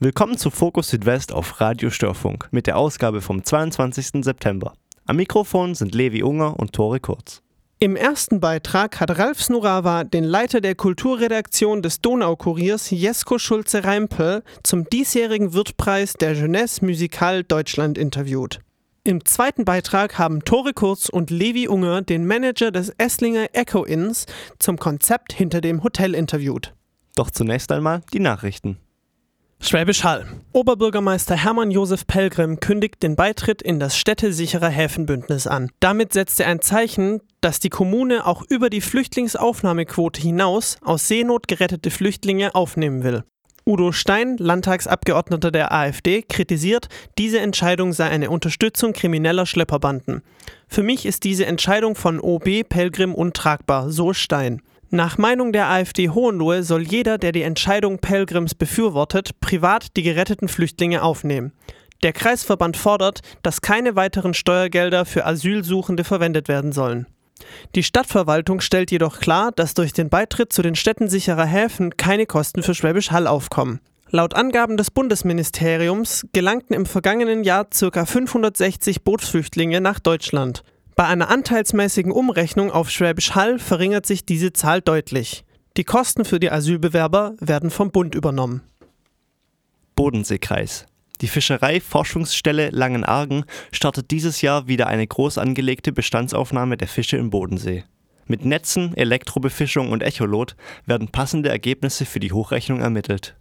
Willkommen zu Fokus Südwest auf Radio Störfunk mit der Ausgabe vom 22. September. Am Mikrofon sind Levi Unger und Tore Kurz. Im ersten Beitrag hat Ralf Snurawa den Leiter der Kulturredaktion des Donaukuriers Jesko Schulze-Reimpel zum diesjährigen Wirtpreis der Jeunesse Musicale Deutschland interviewt. Im zweiten Beitrag haben Tore Kurz und Levi Unger den Manager des Esslinger Echo Inns zum Konzept hinter dem Hotel interviewt. Doch zunächst einmal die Nachrichten. Schwäbisch Hall. Oberbürgermeister Hermann Josef Pelgrim kündigt den Beitritt in das Städtesicherer Häfenbündnis an. Damit setzt er ein Zeichen, dass die Kommune auch über die Flüchtlingsaufnahmequote hinaus aus Seenot gerettete Flüchtlinge aufnehmen will. Udo Stein, Landtagsabgeordneter der AfD, kritisiert, diese Entscheidung sei eine Unterstützung krimineller Schlepperbanden. Für mich ist diese Entscheidung von OB Pelgrim untragbar, so Stein. Nach Meinung der AfD Hohenlohe soll jeder, der die Entscheidung Pelgrims befürwortet, privat die geretteten Flüchtlinge aufnehmen. Der Kreisverband fordert, dass keine weiteren Steuergelder für Asylsuchende verwendet werden sollen. Die Stadtverwaltung stellt jedoch klar, dass durch den Beitritt zu den Städten sicherer Häfen keine Kosten für Schwäbisch Hall aufkommen. Laut Angaben des Bundesministeriums gelangten im vergangenen Jahr ca. 560 Bootsflüchtlinge nach Deutschland. Bei einer anteilsmäßigen Umrechnung auf Schwäbisch Hall verringert sich diese Zahl deutlich. Die Kosten für die Asylbewerber werden vom Bund übernommen. Bodenseekreis. Die Fischereiforschungsstelle Langenargen startet dieses Jahr wieder eine groß angelegte Bestandsaufnahme der Fische im Bodensee. Mit Netzen, Elektrobefischung und Echolot werden passende Ergebnisse für die Hochrechnung ermittelt.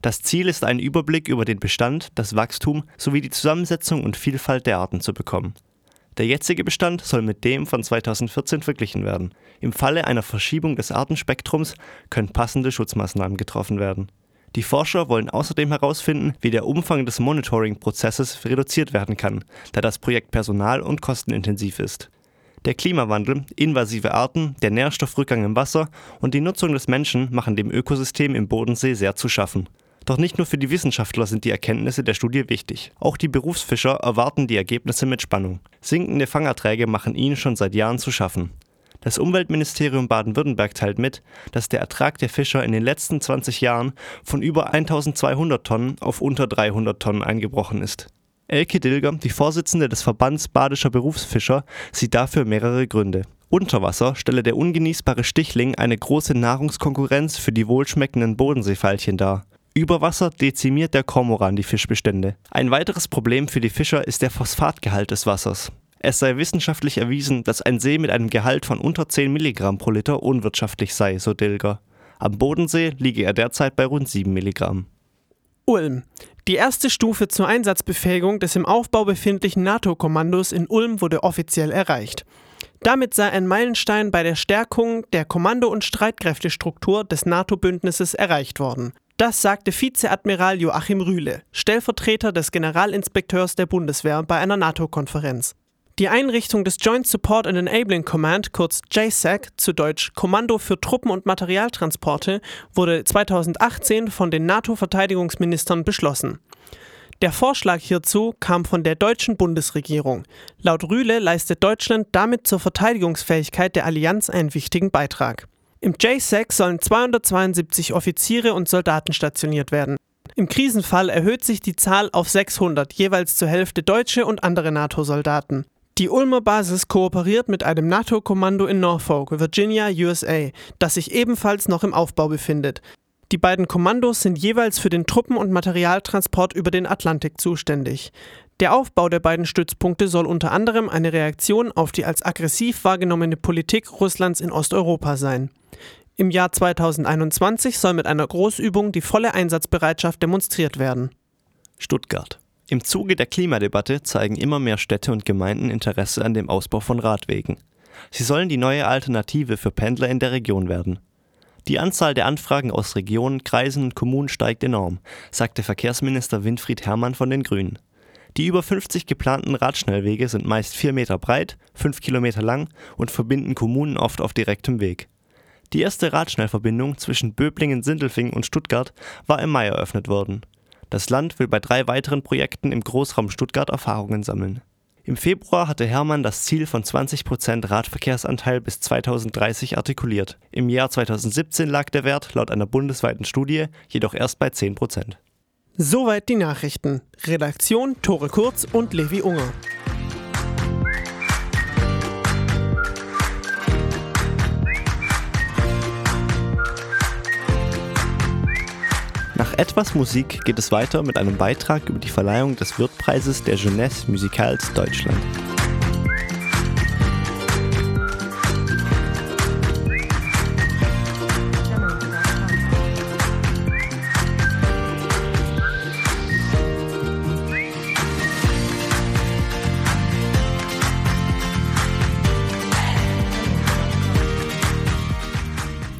Das Ziel ist ein Überblick über den Bestand, das Wachstum sowie die Zusammensetzung und Vielfalt der Arten zu bekommen. Der jetzige Bestand soll mit dem von 2014 verglichen werden. Im Falle einer Verschiebung des Artenspektrums können passende Schutzmaßnahmen getroffen werden. Die Forscher wollen außerdem herausfinden, wie der Umfang des Monitoring-Prozesses reduziert werden kann, da das Projekt personal- und kostenintensiv ist. Der Klimawandel, invasive Arten, der Nährstoffrückgang im Wasser und die Nutzung des Menschen machen dem Ökosystem im Bodensee sehr zu schaffen. Doch nicht nur für die Wissenschaftler sind die Erkenntnisse der Studie wichtig. Auch die Berufsfischer erwarten die Ergebnisse mit Spannung. Sinkende Fangerträge machen ihnen schon seit Jahren zu schaffen. Das Umweltministerium Baden-Württemberg teilt mit, dass der Ertrag der Fischer in den letzten 20 Jahren von über 1200 Tonnen auf unter 300 Tonnen eingebrochen ist. Elke Dilger, die Vorsitzende des Verbands Badischer Berufsfischer, sieht dafür mehrere Gründe. Unter stelle der ungenießbare Stichling eine große Nahrungskonkurrenz für die wohlschmeckenden Bodenseefeilchen dar. Über Wasser dezimiert der Kormoran die Fischbestände. Ein weiteres Problem für die Fischer ist der Phosphatgehalt des Wassers. Es sei wissenschaftlich erwiesen, dass ein See mit einem Gehalt von unter 10 Milligramm pro Liter unwirtschaftlich sei, so Dilger. Am Bodensee liege er derzeit bei rund 7 Milligramm. Ulm. Die erste Stufe zur Einsatzbefähigung des im Aufbau befindlichen NATO-Kommandos in Ulm wurde offiziell erreicht. Damit sei ein Meilenstein bei der Stärkung der Kommando- und Streitkräftestruktur des NATO-Bündnisses erreicht worden. Das sagte Vizeadmiral Joachim Rühle, Stellvertreter des Generalinspekteurs der Bundeswehr bei einer NATO-Konferenz. Die Einrichtung des Joint Support and Enabling Command, kurz JSAC, zu Deutsch Kommando für Truppen- und Materialtransporte, wurde 2018 von den NATO-Verteidigungsministern beschlossen. Der Vorschlag hierzu kam von der deutschen Bundesregierung. Laut Rühle leistet Deutschland damit zur Verteidigungsfähigkeit der Allianz einen wichtigen Beitrag. Im JSAC sollen 272 Offiziere und Soldaten stationiert werden. Im Krisenfall erhöht sich die Zahl auf 600, jeweils zur Hälfte deutsche und andere NATO-Soldaten. Die Ulmer Basis kooperiert mit einem NATO-Kommando in Norfolk, Virginia, USA, das sich ebenfalls noch im Aufbau befindet. Die beiden Kommandos sind jeweils für den Truppen- und Materialtransport über den Atlantik zuständig. Der Aufbau der beiden Stützpunkte soll unter anderem eine Reaktion auf die als aggressiv wahrgenommene Politik Russlands in Osteuropa sein. Im Jahr 2021 soll mit einer Großübung die volle Einsatzbereitschaft demonstriert werden. Stuttgart. Im Zuge der Klimadebatte zeigen immer mehr Städte und Gemeinden Interesse an dem Ausbau von Radwegen. Sie sollen die neue Alternative für Pendler in der Region werden. Die Anzahl der Anfragen aus Regionen, Kreisen und Kommunen steigt enorm, sagte Verkehrsminister Winfried Herrmann von den Grünen. Die über 50 geplanten Radschnellwege sind meist 4 Meter breit, 5 Kilometer lang und verbinden Kommunen oft auf direktem Weg. Die erste Radschnellverbindung zwischen Böblingen-Sindelfingen und Stuttgart war im Mai eröffnet worden. Das Land will bei drei weiteren Projekten im Großraum Stuttgart Erfahrungen sammeln. Im Februar hatte Hermann das Ziel von 20 Prozent Radverkehrsanteil bis 2030 artikuliert. Im Jahr 2017 lag der Wert laut einer bundesweiten Studie jedoch erst bei 10 Prozent. Soweit die Nachrichten. Redaktion Tore Kurz und Levi Unger. Nach etwas Musik geht es weiter mit einem Beitrag über die Verleihung des Wirtpreises der Jeunesse Musicals Deutschland.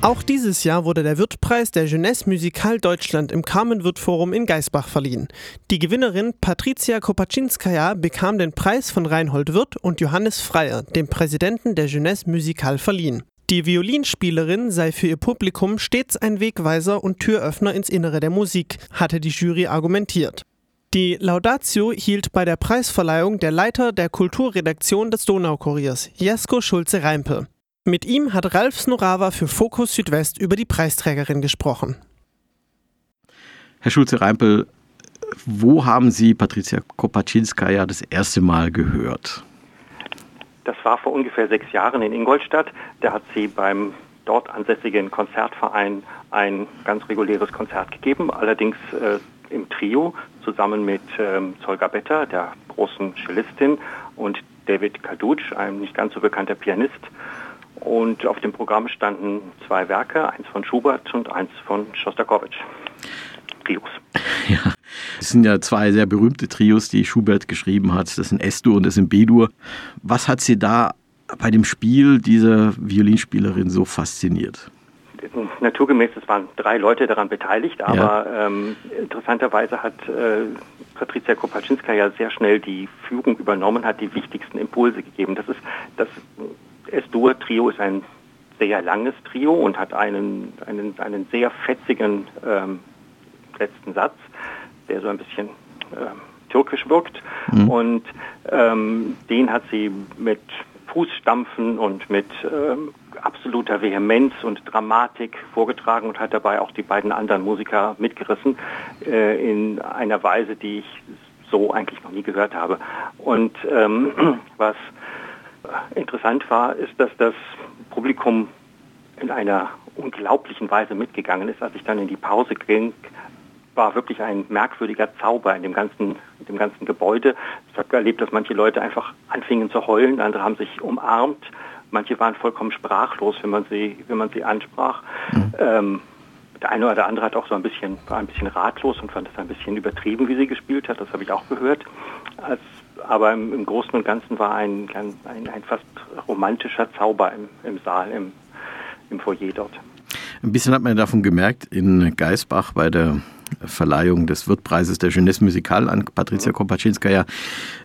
Auch dieses Jahr wurde der Wirtpreis der Jeunesse Musicale Deutschland im Carmen-Wirt-Forum in Geisbach verliehen. Die Gewinnerin Patricia Kopaczynskaja bekam den Preis von Reinhold Wirth und Johannes Freier, dem Präsidenten der Jeunesse Musicale, verliehen. Die Violinspielerin sei für ihr Publikum stets ein Wegweiser und Türöffner ins Innere der Musik, hatte die Jury argumentiert. Die Laudatio hielt bei der Preisverleihung der Leiter der Kulturredaktion des Donaukuriers, Jesko Schulze-Reimpel. Mit ihm hat Ralf Snorawa für Fokus Südwest über die Preisträgerin gesprochen. Herr Schulze-Reimpel, wo haben Sie Patricia Kopaczynskaja das erste Mal gehört? Das war vor ungefähr sechs Jahren in Ingolstadt. Da hat sie beim dort ansässigen Konzertverein ein ganz reguläres Konzert gegeben, allerdings äh, im Trio zusammen mit ähm, Zolga Better, der großen Cellistin, und David Kadutsch, einem nicht ganz so bekannter Pianist. Und auf dem Programm standen zwei Werke, eins von Schubert und eins von Schostakowitsch. Trios. Ja, es sind ja zwei sehr berühmte Trios, die Schubert geschrieben hat. Das sind S-Dur und das sind B-Dur. Was hat Sie da bei dem Spiel dieser Violinspielerin so fasziniert? Naturgemäß, es waren drei Leute daran beteiligt, aber ja. ähm, interessanterweise hat äh, Patricia Kopaczynska ja sehr schnell die Führung übernommen, hat die wichtigsten Impulse gegeben. Das ist das S-Dur-Trio ist ein sehr langes Trio und hat einen, einen, einen sehr fetzigen ähm, letzten Satz, der so ein bisschen ähm, türkisch wirkt. Mhm. Und ähm, den hat sie mit Fußstampfen und mit ähm, absoluter Vehemenz und Dramatik vorgetragen und hat dabei auch die beiden anderen Musiker mitgerissen äh, in einer Weise, die ich so eigentlich noch nie gehört habe. Und ähm, was interessant war, ist, dass das Publikum in einer unglaublichen Weise mitgegangen ist. Als ich dann in die Pause ging, war wirklich ein merkwürdiger Zauber in dem ganzen, in dem ganzen Gebäude. Ich habe erlebt, dass manche Leute einfach anfingen zu heulen, andere haben sich umarmt, manche waren vollkommen sprachlos, wenn man sie, wenn man sie ansprach. Mhm. Ähm, der eine oder andere hat auch so ein bisschen, war ein bisschen ratlos und fand es ein bisschen übertrieben, wie sie gespielt hat. Das habe ich auch gehört. Als aber im, im, Großen und Ganzen war ein, ein, ein fast romantischer Zauber im, im Saal, im, im Foyer dort. Ein bisschen hat man davon gemerkt in Geisbach bei der Verleihung des Wirtpreises der Jeunesse Musicale an Patricia mhm. Kopaczynskaja.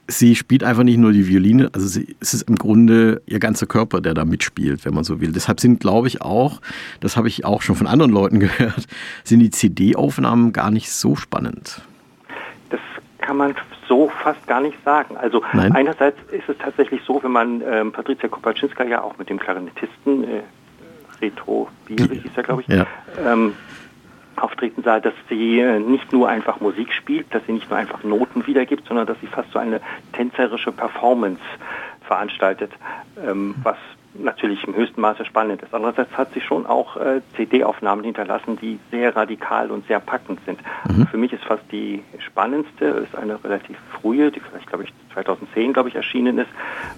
Sie spielt einfach nicht nur die Violine, also sie, es ist im Grunde ihr ganzer Körper, der da mitspielt, wenn man so will. Deshalb sind, glaube ich, auch, das habe ich auch schon von anderen Leuten gehört, sind die CD-Aufnahmen gar nicht so spannend. Das kann man so fast gar nicht sagen. Also Nein. einerseits ist es tatsächlich so, wenn man ähm, Patricia Kopaczynska ja auch mit dem Klarinettisten, äh, Retro Bieri hieß er, glaube ich, ja. ähm, auftreten sah, dass sie äh, nicht nur einfach Musik spielt, dass sie nicht nur einfach Noten wiedergibt, sondern dass sie fast so eine tänzerische Performance veranstaltet, ähm, was natürlich im höchsten Maße spannend ist. Andererseits hat sie schon auch äh, CD-Aufnahmen hinterlassen, die sehr radikal und sehr packend sind. Mhm. Für mich ist fast die spannendste, ist eine relativ frühe, die vielleicht, glaube ich, 2010, glaube ich, erschienen ist,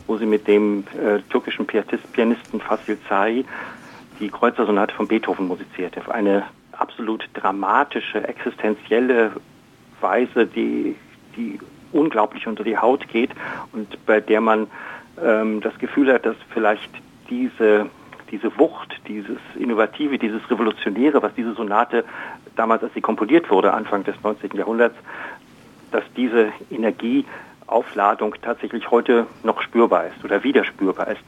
wo sie mit dem äh, türkischen Pianist, Pianisten Fasil Zai die Kreuzersonate von Beethoven musizierte. Auf eine absolut dramatische, existenzielle Weise, die, die unglaublich unter die Haut geht und bei der man ähm, das Gefühl hat, dass vielleicht diese, diese Wucht, dieses Innovative, dieses Revolutionäre, was diese Sonate damals, als sie komponiert wurde, Anfang des 19. Jahrhunderts, dass diese Energieaufladung tatsächlich heute noch spürbar ist oder wieder spürbar ist.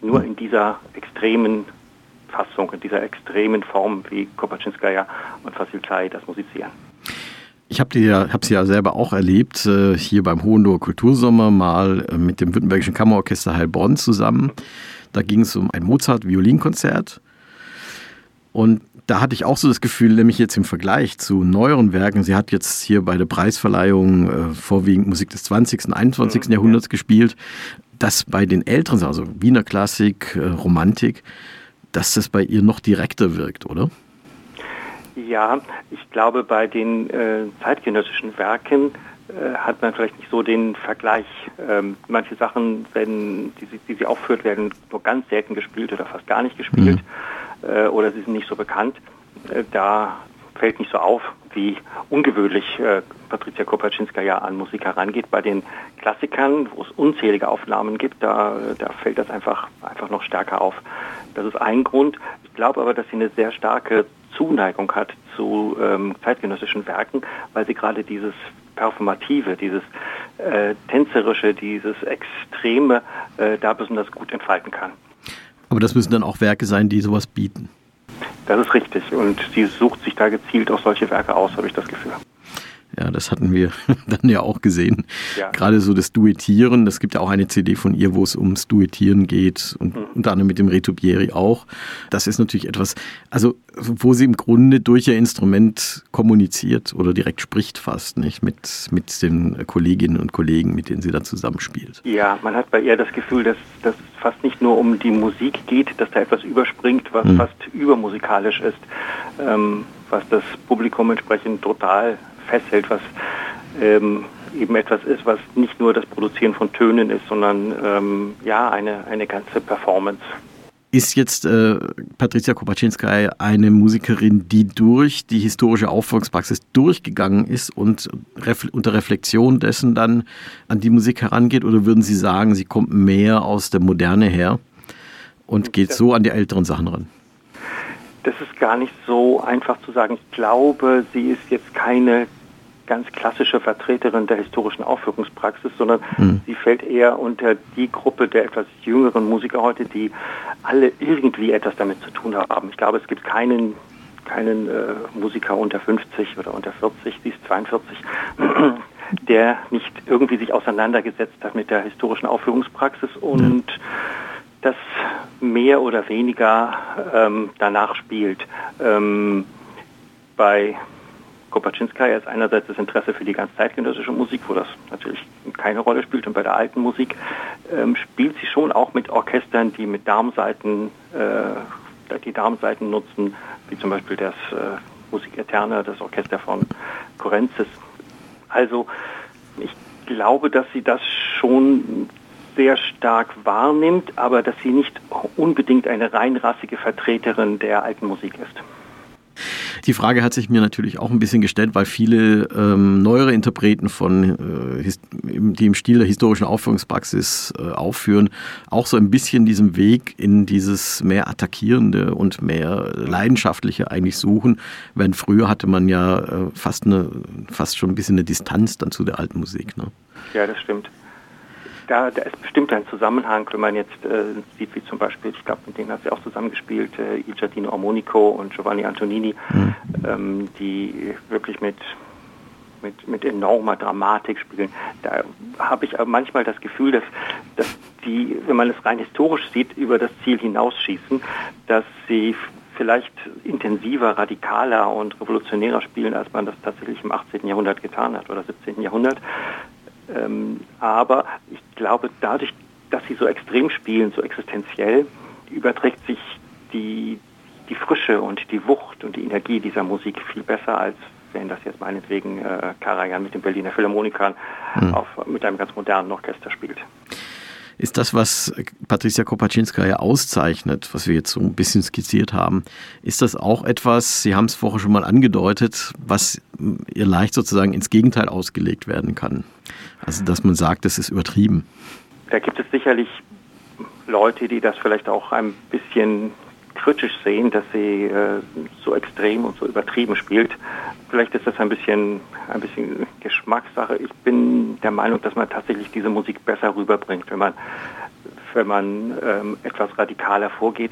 Nur in dieser extremen Fassung, in dieser extremen Form, wie Kopaczynskaja und Fasilkai das musizieren. Ich habe ja, hab sie ja selber auch erlebt, äh, hier beim Hohenloher Kultursommer mal äh, mit dem Württembergischen Kammerorchester Heilbronn zusammen. Da ging es um ein Mozart-Violinkonzert. Und da hatte ich auch so das Gefühl, nämlich jetzt im Vergleich zu neueren Werken, sie hat jetzt hier bei der Preisverleihung äh, vorwiegend Musik des 20. und 21. Mhm, Jahrhunderts ja. gespielt, dass bei den älteren, also Wiener Klassik, äh, Romantik, dass das bei ihr noch direkter wirkt, oder? Ja, ich glaube, bei den äh, zeitgenössischen Werken äh, hat man vielleicht nicht so den Vergleich. Ähm, manche Sachen, wenn die, die, sie aufführt, werden nur ganz selten gespielt oder fast gar nicht gespielt mhm. äh, oder sie sind nicht so bekannt. Äh, da fällt nicht so auf, wie ungewöhnlich äh, Patricia Kopaczynska ja an Musik herangeht. Bei den Klassikern, wo es unzählige Aufnahmen gibt, da, da fällt das einfach, einfach noch stärker auf. Das ist ein Grund. Ich glaube aber, dass sie eine sehr starke Zuneigung hat zu ähm, zeitgenössischen Werken, weil sie gerade dieses Performative, dieses äh, Tänzerische, dieses Extreme äh, da besonders gut entfalten kann. Aber das müssen dann auch Werke sein, die sowas bieten. Das ist richtig. Und sie sucht sich da gezielt auch solche Werke aus, habe ich das Gefühl. Ja, das hatten wir dann ja auch gesehen. Ja. Gerade so das Duettieren. Es gibt ja auch eine CD von ihr, wo es ums Duettieren geht und mhm. unter anderem mit dem Retubieri auch. Das ist natürlich etwas, also wo sie im Grunde durch ihr Instrument kommuniziert oder direkt spricht fast, nicht? Mit, mit den Kolleginnen und Kollegen, mit denen sie dann zusammenspielt. Ja, man hat bei ihr das Gefühl, dass das fast nicht nur um die Musik geht, dass da etwas überspringt, was mhm. fast übermusikalisch ist, ähm, was das Publikum entsprechend total festhält, was ähm, eben etwas ist, was nicht nur das Produzieren von Tönen ist, sondern ähm, ja eine, eine ganze Performance. Ist jetzt äh, Patricia Kopaczynska eine Musikerin, die durch die historische Aufführungspraxis durchgegangen ist und ref unter Reflexion dessen dann an die Musik herangeht? Oder würden Sie sagen, sie kommt mehr aus der Moderne her und geht so an die älteren Sachen ran? Das ist gar nicht so einfach zu sagen. Ich glaube, sie ist jetzt keine ganz klassische Vertreterin der historischen Aufführungspraxis, sondern mhm. sie fällt eher unter die Gruppe der etwas jüngeren Musiker heute, die alle irgendwie etwas damit zu tun haben. Ich glaube, es gibt keinen keinen äh, Musiker unter 50 oder unter 40, sie ist 42, der nicht irgendwie sich auseinandergesetzt hat mit der historischen Aufführungspraxis und mhm. das mehr oder weniger ähm, danach spielt. Ähm, bei Kopaczynskaja ist einerseits das Interesse für die ganz zeitgenössische Musik, wo das natürlich keine Rolle spielt, und bei der alten Musik ähm, spielt sie schon auch mit Orchestern, die mit Darmseiten, äh, die Darmseiten nutzen, wie zum Beispiel das äh, Musik Eterna, das Orchester von Korenzis. Also ich glaube, dass sie das schon sehr stark wahrnimmt, aber dass sie nicht unbedingt eine reinrassige Vertreterin der alten Musik ist. Die Frage hat sich mir natürlich auch ein bisschen gestellt, weil viele ähm, neuere Interpreten von, äh, die im Stil der historischen Aufführungspraxis äh, aufführen, auch so ein bisschen diesen Weg in dieses mehr attackierende und mehr leidenschaftliche eigentlich suchen. Wenn früher hatte man ja äh, fast eine, fast schon ein bisschen eine Distanz dann zu der alten Musik. Ne? Ja, das stimmt da, da ist bestimmt ein Zusammenhang, wenn man jetzt äh, sieht, wie zum Beispiel, ich glaube, mit denen hat sie auch zusammengespielt, äh, Il Giardino Armonico und Giovanni Antonini, mhm. ähm, die wirklich mit, mit, mit enormer Dramatik spielen. Da habe ich aber manchmal das Gefühl, dass, dass die, wenn man es rein historisch sieht, über das Ziel hinausschießen, dass sie vielleicht intensiver, radikaler und revolutionärer spielen, als man das tatsächlich im 18. Jahrhundert getan hat oder 17. Jahrhundert. Ähm, aber ich glaube, dadurch, dass sie so extrem spielen, so existenziell, überträgt sich die, die Frische und die Wucht und die Energie dieser Musik viel besser, als wenn das jetzt meinetwegen äh, Karajan mit den Berliner Philharmonikern mhm. auf, mit einem ganz modernen Orchester spielt ist das, was Patricia Kopaczynska ja auszeichnet, was wir jetzt so ein bisschen skizziert haben, ist das auch etwas, Sie haben es vorher schon mal angedeutet, was ihr leicht sozusagen ins Gegenteil ausgelegt werden kann? Also, dass man sagt, das ist übertrieben. Da gibt es sicherlich Leute, die das vielleicht auch ein bisschen kritisch sehen, dass sie äh, so extrem und so übertrieben spielt. Vielleicht ist das ein bisschen, ein bisschen Geschmackssache. Ich bin der Meinung, dass man tatsächlich diese Musik besser rüberbringt, wenn man wenn man ähm, etwas radikaler vorgeht.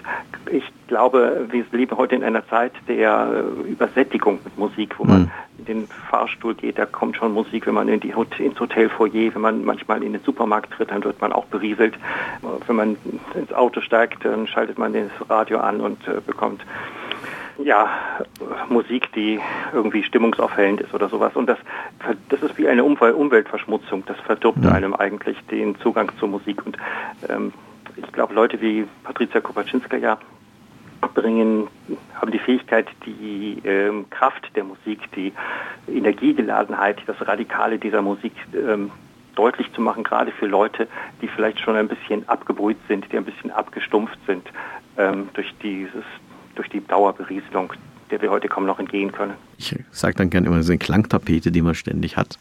Ich glaube, wir leben heute in einer Zeit der äh, Übersättigung mit Musik, wo man mhm. in den Fahrstuhl geht, da kommt schon Musik, wenn man in die, ins Hotelfoyer, wenn man manchmal in den Supermarkt tritt, dann wird man auch berieselt. Wenn man ins Auto steigt, dann schaltet man das Radio an und äh, bekommt ja, Musik, die irgendwie stimmungsaufhellend ist oder sowas. Und das, das ist wie eine Umwelt, Umweltverschmutzung. Das verdirbt ja. einem eigentlich den Zugang zur Musik. Und ähm, ich glaube, Leute wie Patricia Kopaczynska ja bringen, haben die Fähigkeit, die ähm, Kraft der Musik, die Energiegeladenheit, das Radikale dieser Musik ähm, deutlich zu machen, gerade für Leute, die vielleicht schon ein bisschen abgebrüht sind, die ein bisschen abgestumpft sind ähm, durch dieses durch die Dauerberieselung, der wir heute kaum noch entgehen können. Ich sage dann gerne immer so eine Klangtapete, die man ständig hat.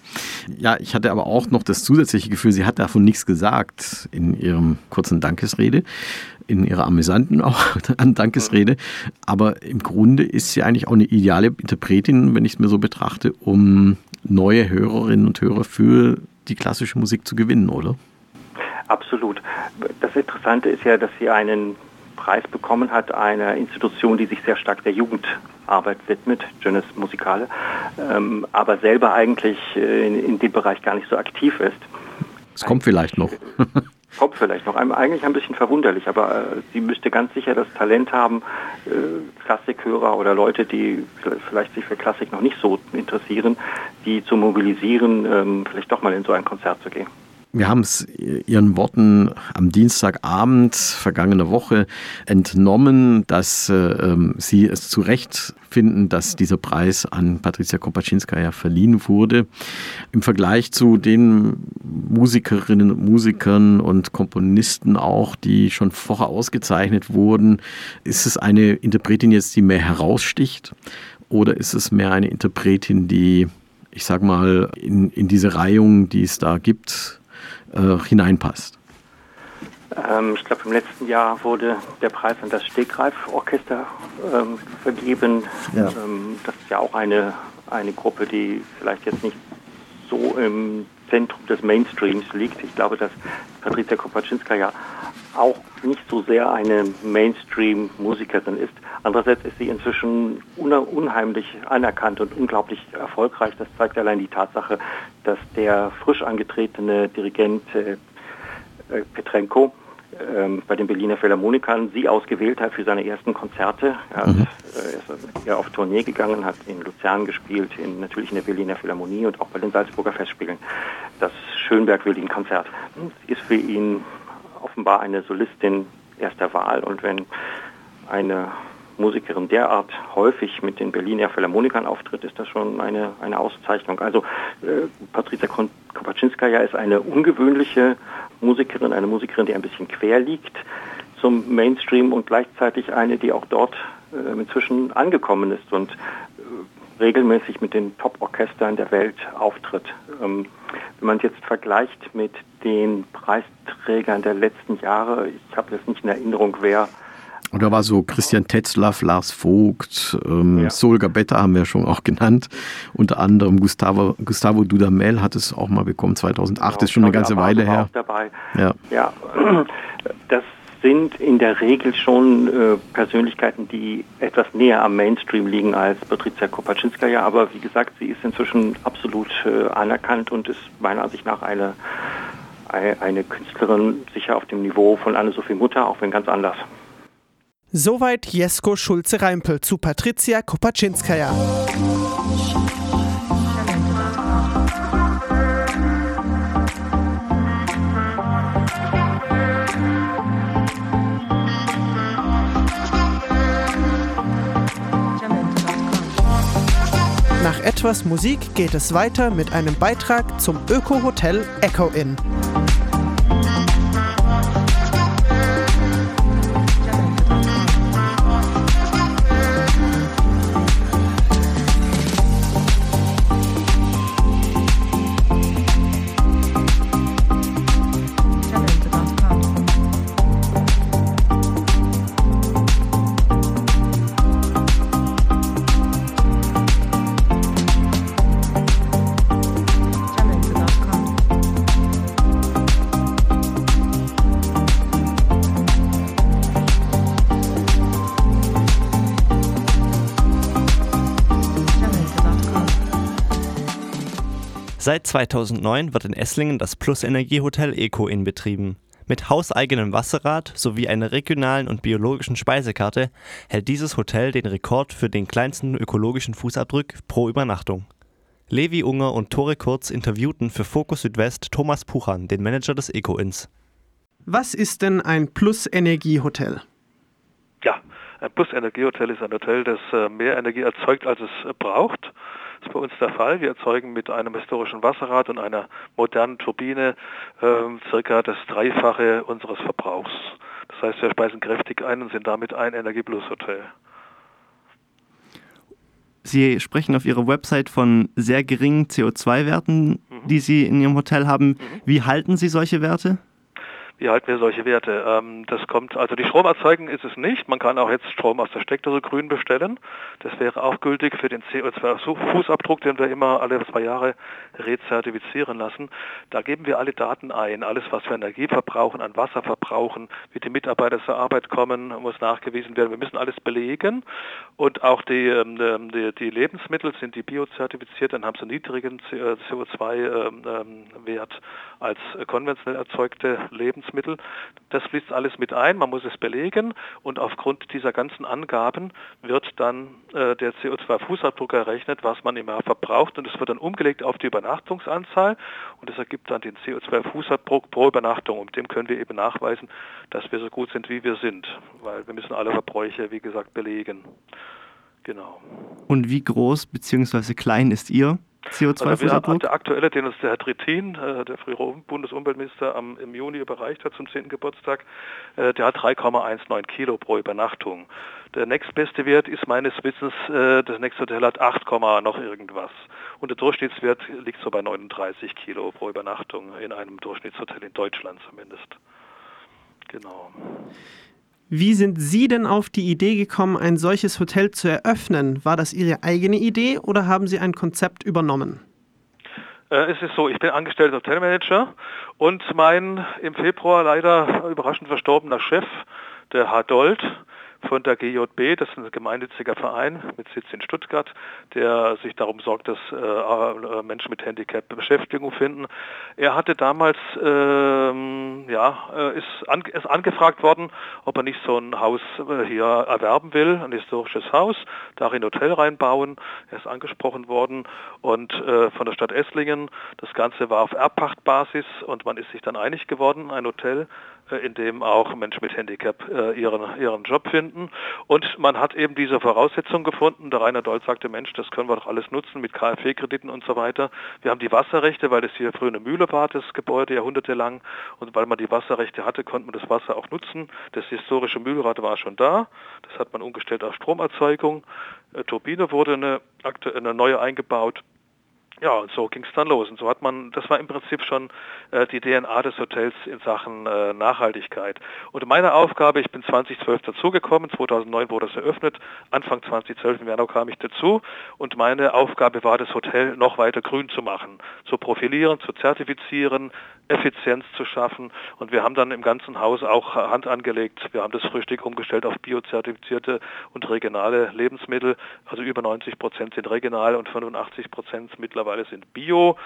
Ja, ich hatte aber auch noch das zusätzliche Gefühl, sie hat davon nichts gesagt in ihrem kurzen Dankesrede, in ihrer amüsanten auch Dankesrede. Aber im Grunde ist sie eigentlich auch eine ideale Interpretin, wenn ich es mir so betrachte, um neue Hörerinnen und Hörer für die klassische Musik zu gewinnen, oder? Absolut. Das Interessante ist ja, dass sie einen Preis bekommen hat, eine Institution, die sich sehr stark der Jugendarbeit widmet, Jeunesse Musicale, ähm, aber selber eigentlich äh, in, in, dem Bereich gar nicht so aktiv ist. Es kommt vielleicht noch. kommt vielleicht noch. Eigentlich ein bisschen verwunderlich, aber äh, sie müsste ganz sicher das Talent haben, äh, Klassikhörer oder Leute, die vielleicht sich für Klassik noch nicht so interessieren, die zu mobilisieren, ähm, vielleicht doch mal in so ein Konzert zu gehen. Wir haben es Ihren Worten am Dienstagabend vergangene Woche entnommen, dass äh, ähm, Sie es zu Recht finden, dass dieser Preis an Patricia Kopaczynskaja verliehen wurde. Im Vergleich zu den Musikerinnen und Musikern und Komponisten auch, die schon vorher ausgezeichnet wurden, ist es eine Interpretin jetzt, die mehr heraussticht? Oder ist es mehr eine Interpretin, die, ich sag mal, in, in diese Reihung, die es da gibt, äh, hineinpasst? Ähm, ich glaube, im letzten Jahr wurde der Preis an das Stegreif-Orchester ähm, vergeben. Ja. Ähm, das ist ja auch eine, eine Gruppe, die vielleicht jetzt nicht so im Zentrum des Mainstreams liegt. Ich glaube, dass Patricia Kopaczynska ja auch nicht so sehr eine Mainstream-Musikerin ist. Andererseits ist sie inzwischen unheimlich anerkannt und unglaublich erfolgreich. Das zeigt allein die Tatsache, dass der frisch angetretene Dirigent äh, äh Petrenko ähm, bei den Berliner Philharmonikern sie ausgewählt hat für seine ersten Konzerte. Er mhm. ist äh, auf Tournee gegangen, hat in Luzern gespielt, in, natürlich in der Berliner Philharmonie und auch bei den Salzburger Festspielen. Das Schönberg-Berlin-Konzert ist für ihn offenbar eine Solistin erster Wahl und wenn eine Musikerin derart häufig mit den Berliner Philharmonikern auftritt, ist das schon eine, eine Auszeichnung. Also äh, Patricia Kopaczynskaja ist eine ungewöhnliche Musikerin, eine Musikerin, die ein bisschen quer liegt zum Mainstream und gleichzeitig eine, die auch dort äh, inzwischen angekommen ist und äh, regelmäßig mit den Top-Orchestern der Welt auftritt. Ähm, wenn man es jetzt vergleicht mit den Preisträgern der letzten Jahre, ich habe jetzt nicht in Erinnerung, wer und da war so Christian Tetzlaff, Lars Vogt, ähm, ja. Sol Gabetta haben wir schon auch genannt. Unter anderem Gustavo, Gustavo Dudamel hat es auch mal bekommen, 2008, genau, ist schon eine ganze Weile her. Ja. ja, das sind in der Regel schon äh, Persönlichkeiten, die etwas näher am Mainstream liegen als Patricia Kopaczynskaja. Aber wie gesagt, sie ist inzwischen absolut äh, anerkannt und ist meiner Ansicht nach eine, eine Künstlerin sicher auf dem Niveau von Anne-Sophie Mutter, auch wenn ganz anders. Soweit Jesko Schulze-Reimpel zu Patricia Kopaczynskaja. Nach etwas Musik geht es weiter mit einem Beitrag zum Öko-Hotel Echo Inn. Seit 2009 wird in Esslingen das Plus-Energie-Hotel Eco in betrieben. Mit hauseigenem Wasserrad sowie einer regionalen und biologischen Speisekarte hält dieses Hotel den Rekord für den kleinsten ökologischen Fußabdruck pro Übernachtung. Levi Unger und Tore Kurz interviewten für Fokus Südwest Thomas Puchan, den Manager des Eco-Inns. Was ist denn ein Plus-Energie-Hotel? Ja, ein Plus-Energie-Hotel ist ein Hotel, das äh, mehr Energie erzeugt, als es äh, braucht. Ist bei uns der Fall. Wir erzeugen mit einem historischen Wasserrad und einer modernen Turbine äh, circa das Dreifache unseres Verbrauchs. Das heißt, wir speisen kräftig ein und sind damit ein Energie-Plus-Hotel. Sie sprechen auf Ihrer Website von sehr geringen CO2-Werten, mhm. die Sie in Ihrem Hotel haben. Mhm. Wie halten Sie solche Werte? Wie halten wir solche Werte? Ähm, das kommt, also die Strom erzeugen ist es nicht. Man kann auch jetzt Strom aus der Steckdose grün bestellen. Das wäre auch gültig für den CO2-Fußabdruck, den wir immer alle zwei Jahre rezertifizieren lassen. Da geben wir alle Daten ein. Alles, was wir Energie verbrauchen, an Wasser verbrauchen, wie die Mitarbeiter zur Arbeit kommen, muss nachgewiesen werden. Wir müssen alles belegen. Und auch die, ähm, ähm, die, die Lebensmittel sind die biozertifiziert, dann haben sie einen niedrigen CO2-Wert als konventionell erzeugte Lebensmittel. Das fließt alles mit ein, man muss es belegen und aufgrund dieser ganzen Angaben wird dann äh, der CO2-Fußabdruck errechnet, was man im Jahr verbraucht und es wird dann umgelegt auf die Übernachtungsanzahl und das ergibt dann den CO2-Fußabdruck pro Übernachtung und dem können wir eben nachweisen, dass wir so gut sind, wie wir sind, weil wir müssen alle Verbräuche, wie gesagt, belegen. Genau. Und wie groß bzw. klein ist Ihr CO2-Fußabdruck? Also der aktuelle, den uns der Herr Trittin, äh, der frühere Bundesumweltminister, am, im Juni überreicht hat zum 10. Geburtstag, äh, der hat 3,19 Kilo pro Übernachtung. Der nächstbeste Wert ist meines Wissens, äh, das nächste Hotel hat 8, noch irgendwas. Und der Durchschnittswert liegt so bei 39 Kilo pro Übernachtung in einem Durchschnittshotel in Deutschland zumindest. Genau. Wie sind Sie denn auf die Idee gekommen, ein solches Hotel zu eröffnen? War das Ihre eigene Idee oder haben Sie ein Konzept übernommen? Äh, es ist so, ich bin angestellter Hotelmanager und mein im Februar leider überraschend verstorbener Chef, der Herr Dold, von der GJB, das ist ein gemeinnütziger Verein mit Sitz in Stuttgart, der sich darum sorgt, dass äh, Menschen mit Handicap Beschäftigung finden. Er hatte damals, ähm, ja, äh, ist, an, ist angefragt worden, ob er nicht so ein Haus äh, hier erwerben will, ein historisches Haus, darin Hotel reinbauen. Er ist angesprochen worden und äh, von der Stadt Esslingen. Das Ganze war auf Erbpachtbasis und man ist sich dann einig geworden, ein Hotel äh, in dem auch Menschen mit Handicap äh, ihren, ihren Job finden. Und man hat eben diese Voraussetzung gefunden. Der Rainer Doll sagte, Mensch, das können wir doch alles nutzen mit KfW-Krediten und so weiter. Wir haben die Wasserrechte, weil es hier früher eine Mühle war, das Gebäude jahrhundertelang. Und weil man die Wasserrechte hatte, konnte man das Wasser auch nutzen. Das historische Mühlrad war schon da. Das hat man umgestellt auf Stromerzeugung. Äh, Turbine wurde eine, eine neue eingebaut. Ja, und so ging es dann los. Und so hat man, das war im Prinzip schon äh, die DNA des Hotels in Sachen äh, Nachhaltigkeit. Und meine Aufgabe, ich bin 2012 dazugekommen, 2009 wurde es eröffnet, Anfang 2012 im Januar kam ich dazu und meine Aufgabe war, das Hotel noch weiter grün zu machen, zu profilieren, zu zertifizieren, Effizienz zu schaffen. Und wir haben dann im ganzen Haus auch Hand angelegt. Wir haben das Frühstück umgestellt auf biozertifizierte und regionale Lebensmittel. Also über 90 Prozent sind regional und 85 Prozent mittlerweile sind bio.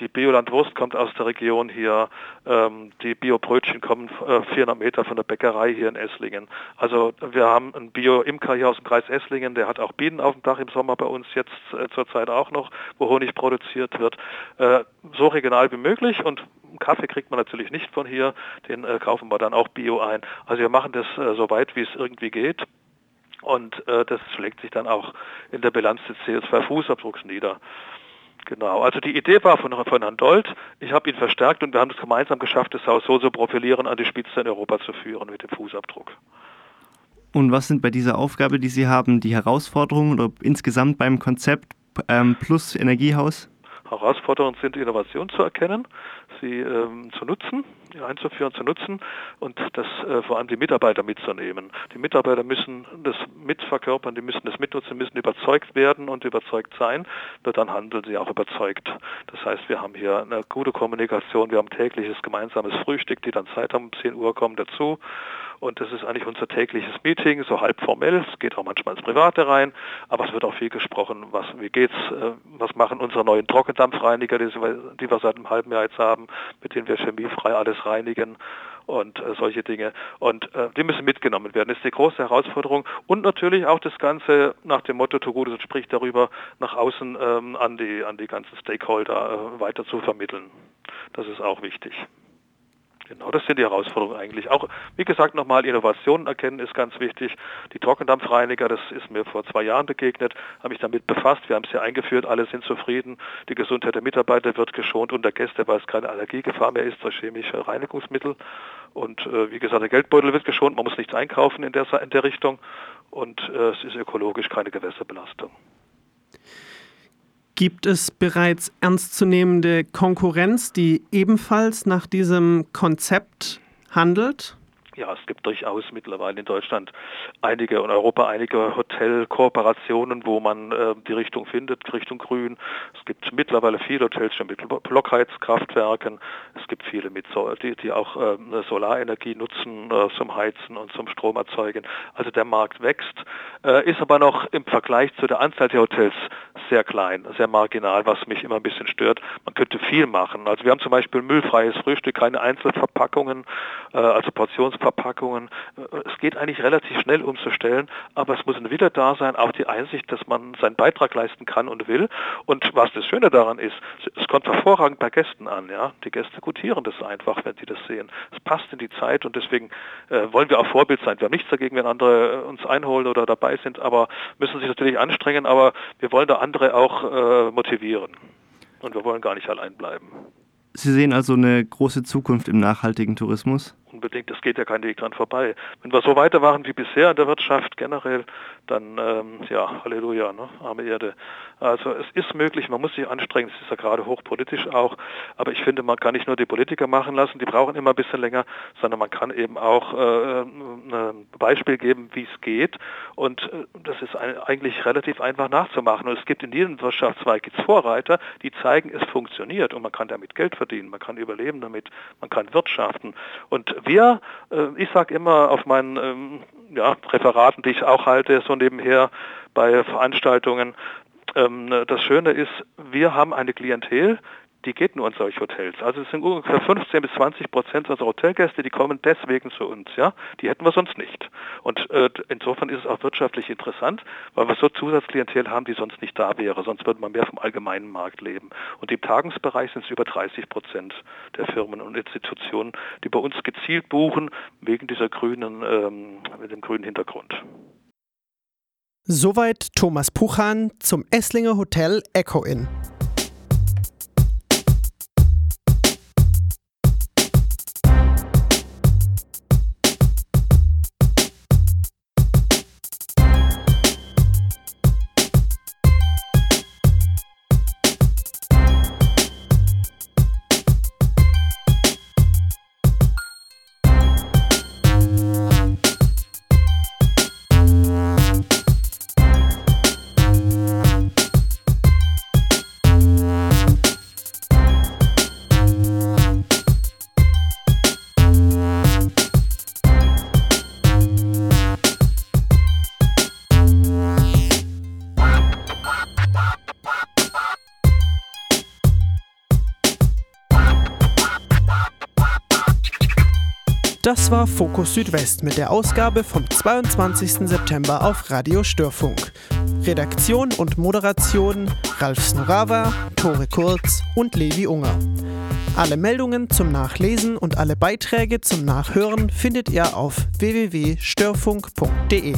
Die Biolandwurst kommt aus der Region hier. Ähm, die Biobrötchen kommen äh, 400 Meter von der Bäckerei hier in Esslingen. Also wir haben einen Bio-Imker hier aus dem Kreis Esslingen, der hat auch Bienen auf dem Dach im Sommer bei uns jetzt äh, zurzeit auch noch, wo Honig produziert wird. Äh, so regional wie möglich und Kaffee kriegt man natürlich nicht von hier, den äh, kaufen wir dann auch Bio ein. Also wir machen das äh, so weit, wie es irgendwie geht. Und äh, das schlägt sich dann auch in der Bilanz des CO2-Fußabdrucks nieder. Genau, also die Idee war von, von Herrn Dold. Ich habe ihn verstärkt und wir haben es gemeinsam geschafft, das Haus so zu profilieren, an die Spitze in Europa zu führen mit dem Fußabdruck. Und was sind bei dieser Aufgabe, die Sie haben, die Herausforderungen oder insgesamt beim Konzept ähm, Plus Energiehaus? Herausforderungen sind, Innovation zu erkennen, sie ähm, zu nutzen, einzuführen, zu nutzen und das äh, vor allem die Mitarbeiter mitzunehmen. Die Mitarbeiter müssen das mitverkörpern, die müssen das mitnutzen, müssen überzeugt werden und überzeugt sein, nur dann handeln sie auch überzeugt. Das heißt, wir haben hier eine gute Kommunikation, wir haben tägliches gemeinsames Frühstück, die dann Zeit haben, um 10 Uhr kommen dazu Und das ist eigentlich unser tägliches Meeting, so halb formell. Es geht auch manchmal ins Private rein, aber es wird auch viel gesprochen, was, wie geht's, äh, was machen unsere neuen Trockendampfreiniger, die, die wir seit einem halben Jahr jetzt haben, mit denen wir chemiefrei alles reinigen und äh, solche Dinge. Und äh, die müssen mitgenommen werden. Das ist die große Herausforderung. Und natürlich auch das Ganze nach dem Motto, Togudes spricht darüber, nach außen ähm, an, die, an die ganzen Stakeholder äh, weiter zu vermitteln. Das ist auch wichtig. Genau, das sind die Herausforderungen eigentlich. Auch, wie gesagt, nochmal Innovationen erkennen ist ganz wichtig. Die Trockendampfreiniger, das ist mir vor zwei Jahren begegnet, habe mich damit befasst. Wir haben es ja eingeführt, alle sind zufrieden. Die Gesundheit der Mitarbeiter wird geschont und der Gäste, weil es keine Allergiegefahr mehr ist durch chemische Reinigungsmittel. Und äh, wie gesagt, der Geldbeutel wird geschont, man muss nichts einkaufen in der, in der Richtung. Und äh, es ist ökologisch keine Gewässerbelastung. Gibt es bereits ernstzunehmende Konkurrenz, die ebenfalls nach diesem Konzept handelt? Ja, es gibt durchaus mittlerweile in Deutschland einige und Europa einige Hotelkooperationen, wo man äh, die Richtung findet, Richtung Grün. Es gibt mittlerweile viele Hotels schon mit Blockheizkraftwerken. Es gibt viele mit die, die auch äh, Solarenergie nutzen äh, zum Heizen und zum Stromerzeugen. Also der Markt wächst, äh, ist aber noch im Vergleich zu der Anzahl der Hotels sehr klein, sehr marginal, was mich immer ein bisschen stört. Man könnte viel machen. Also wir haben zum Beispiel müllfreies Frühstück, keine Einzelverpackungen, äh, also Portionsverpackungen Verpackungen. Es geht eigentlich relativ schnell umzustellen, aber es muss wieder da sein, auch die Einsicht, dass man seinen Beitrag leisten kann und will. Und was das Schöne daran ist, es kommt hervorragend bei Gästen an. Ja? Die Gäste gutieren das einfach, wenn sie das sehen. Es passt in die Zeit und deswegen äh, wollen wir auch Vorbild sein. Wir haben nichts dagegen, wenn andere äh, uns einholen oder dabei sind, aber müssen sich natürlich anstrengen, aber wir wollen da andere auch äh, motivieren. Und wir wollen gar nicht allein bleiben. Sie sehen also eine große Zukunft im nachhaltigen Tourismus? Unbedingt, es geht ja kein Weg dran vorbei. Wenn wir so weitermachen wie bisher in der Wirtschaft generell, dann ähm, ja, Halleluja, ne? arme Erde. Also es ist möglich, man muss sich anstrengen, es ist ja gerade hochpolitisch auch, aber ich finde, man kann nicht nur die Politiker machen lassen, die brauchen immer ein bisschen länger, sondern man kann eben auch äh, ein Beispiel geben, wie es geht und äh, das ist ein, eigentlich relativ einfach nachzumachen und es gibt in jedem Wirtschaftszweig gibt's Vorreiter, die zeigen, es funktioniert und man kann damit Geld verdienen, man kann überleben damit, man kann wirtschaften und wir, äh, ich sage immer auf meinen ähm, ja, Referaten, die ich auch halte, so nebenher bei Veranstaltungen, ähm, das Schöne ist, wir haben eine Klientel, die geht nur in solche Hotels. Also es sind ungefähr 15 bis 20 Prozent unserer Hotelgäste, die kommen deswegen zu uns. Ja, Die hätten wir sonst nicht. Und äh, insofern ist es auch wirtschaftlich interessant, weil wir so Zusatzklientel haben, die sonst nicht da wäre. Sonst würde man mehr vom allgemeinen Markt leben. Und im Tagungsbereich sind es über 30 Prozent der Firmen und Institutionen, die bei uns gezielt buchen, wegen dieser grünen, ähm, mit dem grünen Hintergrund. Soweit Thomas Puchan zum Esslinger Hotel Echo Inn. Das war Fokus Südwest mit der Ausgabe vom 22. September auf Radio Störfunk. Redaktion und Moderation Ralf Snorawa, Tore Kurz und Levi Unger. Alle Meldungen zum Nachlesen und alle Beiträge zum Nachhören findet ihr auf www.störfunk.de.